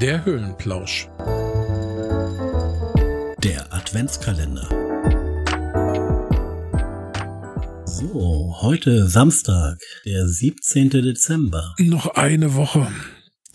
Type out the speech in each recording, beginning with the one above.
Der Höhlenplausch. Der Adventskalender. So, heute Samstag, der 17. Dezember. Noch eine Woche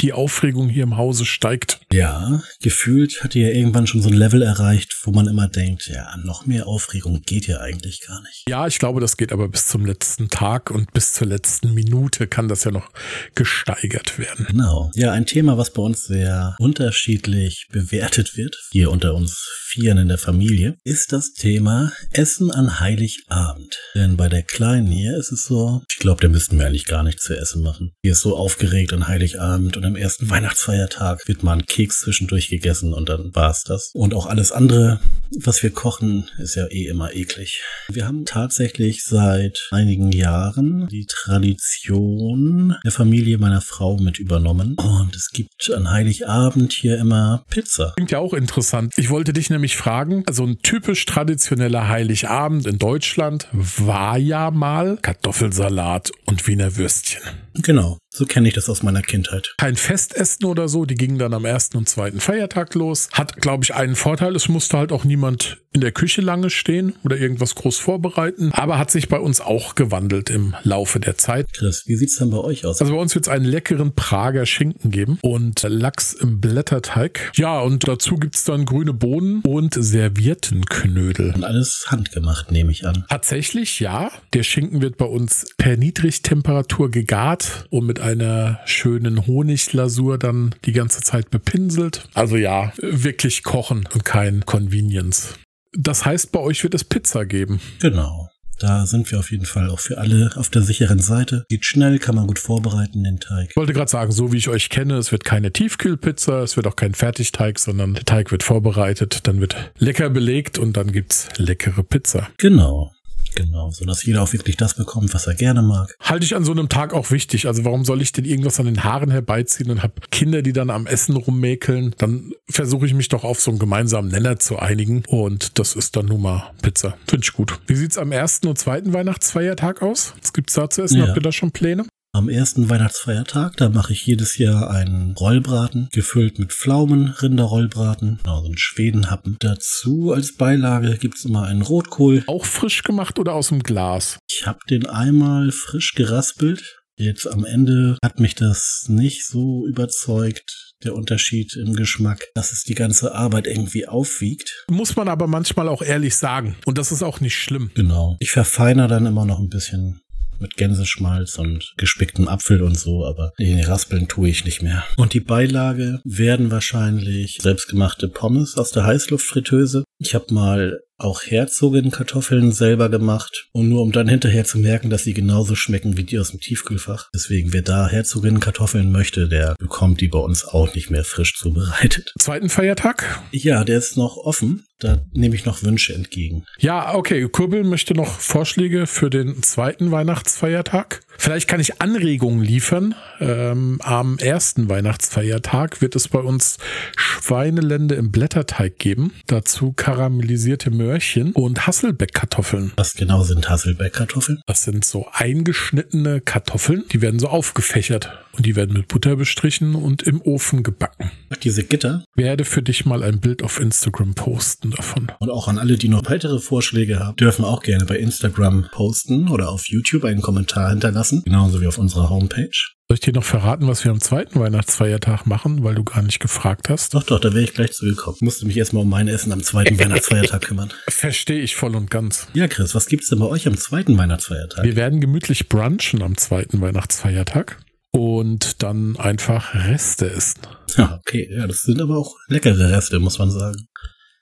die Aufregung hier im Hause steigt. Ja, gefühlt hat ihr ja irgendwann schon so ein Level erreicht, wo man immer denkt, ja, noch mehr Aufregung geht ja eigentlich gar nicht. Ja, ich glaube, das geht aber bis zum letzten Tag und bis zur letzten Minute kann das ja noch gesteigert werden. Genau. Ja, ein Thema, was bei uns sehr unterschiedlich bewertet wird, hier unter uns Vieren in der Familie, ist das Thema Essen an Heiligabend. Denn bei der Kleinen hier ist es so, ich glaube, da müssten wir eigentlich gar nichts zu essen machen. Die ist so aufgeregt an Heiligabend und am ersten Weihnachtsfeiertag wird mal ein Keks zwischendurch gegessen und dann war's das. Und auch alles andere, was wir kochen, ist ja eh immer eklig. Wir haben tatsächlich seit einigen Jahren die Tradition der Familie meiner Frau mit übernommen. Und es gibt an Heiligabend hier immer Pizza. Klingt ja auch interessant. Ich wollte dich nämlich fragen, also ein typisch traditioneller Heiligabend in Deutschland war ja mal Kartoffelsalat und Wiener Würstchen. Genau. So kenne ich das aus meiner Kindheit. Kein Festessen oder so, die gingen dann am ersten und zweiten Feiertag los. Hat, glaube ich, einen Vorteil, es musste halt auch niemand in der Küche lange stehen oder irgendwas groß vorbereiten, aber hat sich bei uns auch gewandelt im Laufe der Zeit. Chris, wie sieht's dann bei euch aus? Also bei uns wird es einen leckeren Prager Schinken geben und Lachs im Blätterteig. Ja, und dazu gibt's dann grüne Bohnen und Serviertenknödel. Und alles handgemacht, nehme ich an. Tatsächlich, ja. Der Schinken wird bei uns per Niedrigtemperatur gegart und mit einer schönen Honiglasur dann die ganze Zeit bepinselt. Also ja, wirklich kochen und kein Convenience. Das heißt, bei euch wird es Pizza geben. Genau. Da sind wir auf jeden Fall auch für alle auf der sicheren Seite. Geht schnell, kann man gut vorbereiten, den Teig. Ich wollte gerade sagen, so wie ich euch kenne, es wird keine Tiefkühlpizza, es wird auch kein Fertigteig, sondern der Teig wird vorbereitet, dann wird lecker belegt und dann gibt's leckere Pizza. Genau. Genau, so dass jeder auch wirklich das bekommt, was er gerne mag. Halte ich an so einem Tag auch wichtig. Also warum soll ich denn irgendwas an den Haaren herbeiziehen und habe Kinder, die dann am Essen rummäkeln? Dann versuche ich mich doch auf so einen gemeinsamen Nenner zu einigen. Und das ist dann nun mal Pizza. Finde ich gut. Wie sieht's am ersten und zweiten Weihnachtsfeiertag aus? Was gibt's da zu essen? Ja. Habt ihr da schon Pläne? Am ersten Weihnachtsfeiertag, da mache ich jedes Jahr einen Rollbraten, gefüllt mit Pflaumen, Rinderrollbraten, genau, so einen Schwedenhappen. Dazu als Beilage gibt's immer einen Rotkohl. Auch frisch gemacht oder aus dem Glas? Ich habe den einmal frisch geraspelt. Jetzt am Ende hat mich das nicht so überzeugt, der Unterschied im Geschmack, dass es die ganze Arbeit irgendwie aufwiegt. Muss man aber manchmal auch ehrlich sagen. Und das ist auch nicht schlimm. Genau. Ich verfeiner dann immer noch ein bisschen mit Gänseschmalz und gespicktem Apfel und so, aber die Raspeln tue ich nicht mehr. Und die Beilage werden wahrscheinlich selbstgemachte Pommes aus der Heißluftfritteuse. Ich habe mal auch Herzogin-Kartoffeln selber gemacht und nur um dann hinterher zu merken, dass sie genauso schmecken wie die aus dem Tiefkühlfach. Deswegen, wer da Herzogin-Kartoffeln möchte, der bekommt die bei uns auch nicht mehr frisch zubereitet. Zweiten Feiertag? Ja, der ist noch offen. Da nehme ich noch Wünsche entgegen. Ja, okay. Kurbel möchte noch Vorschläge für den zweiten Weihnachtsfeiertag. Vielleicht kann ich Anregungen liefern. Ähm, am ersten Weihnachtsfeiertag wird es bei uns Schweinelände im Blätterteig geben. Dazu karamellisierte Möhrchen und Hasselbeckkartoffeln. Was genau sind Hasselbeckkartoffeln? Das sind so eingeschnittene Kartoffeln. Die werden so aufgefächert und die werden mit Butter bestrichen und im Ofen gebacken. Ach, diese Gitter? Werde für dich mal ein Bild auf Instagram posten davon. Und auch an alle, die noch weitere Vorschläge haben, dürfen auch gerne bei Instagram posten oder auf YouTube einen Kommentar hinterlassen. Genauso wie auf unserer Homepage. Soll ich dir noch verraten, was wir am zweiten Weihnachtsfeiertag machen, weil du gar nicht gefragt hast? Doch, doch, da wäre ich gleich zugekommen. Ich musste mich erstmal um mein Essen am zweiten Weihnachtsfeiertag kümmern. Verstehe ich voll und ganz. Ja, Chris, was gibt's denn bei euch am zweiten Weihnachtsfeiertag? Wir werden gemütlich brunchen am zweiten Weihnachtsfeiertag und dann einfach Reste essen. Ja, okay. Ja, das sind aber auch leckere Reste, muss man sagen.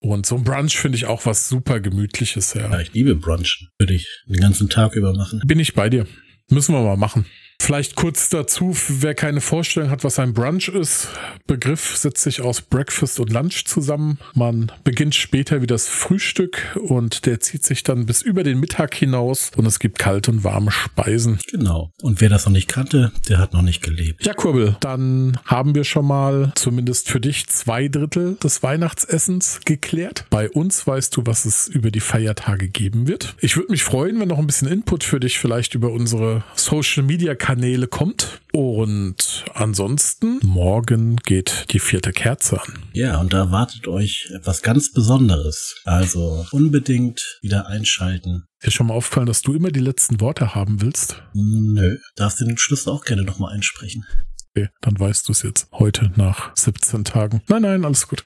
Und so ein Brunch finde ich auch was super Gemütliches, ja. Ja, ich liebe Brunchen. Würde ich den ganzen Tag über machen. Bin ich bei dir. Müssen wir mal machen. Vielleicht kurz dazu, wer keine Vorstellung hat, was ein Brunch ist. Begriff setzt sich aus Breakfast und Lunch zusammen. Man beginnt später wie das Frühstück und der zieht sich dann bis über den Mittag hinaus und es gibt kalte und warme Speisen. Genau. Und wer das noch nicht kannte, der hat noch nicht gelebt. Ja, Kurbel, dann haben wir schon mal zumindest für dich zwei Drittel des Weihnachtsessens geklärt. Bei uns weißt du, was es über die Feiertage geben wird. Ich würde mich freuen, wenn noch ein bisschen Input für dich vielleicht über unsere Social Media Kanäle Kanäle kommt. Und ansonsten, morgen geht die vierte Kerze an. Ja, und da wartet euch etwas ganz Besonderes. Also unbedingt wieder einschalten. Ist dir schon mal aufgefallen, dass du immer die letzten Worte haben willst? Nö, darfst du den Schluss auch gerne nochmal einsprechen. Okay, dann weißt du es jetzt. Heute nach 17 Tagen. Nein, nein, alles gut.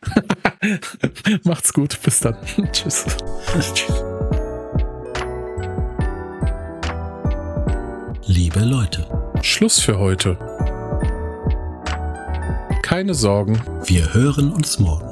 Macht's gut. Bis dann. Tschüss. Liebe Leute, Schluss für heute. Keine Sorgen. wir hören uns morgen.